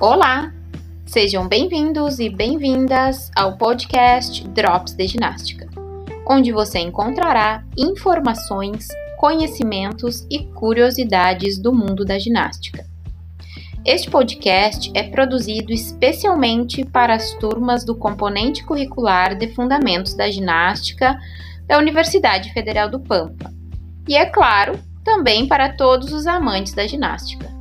Olá! Sejam bem-vindos e bem-vindas ao podcast Drops de Ginástica, onde você encontrará informações, conhecimentos e curiosidades do mundo da ginástica. Este podcast é produzido especialmente para as turmas do componente curricular de Fundamentos da Ginástica da Universidade Federal do Pampa. E é claro, também para todos os amantes da ginástica.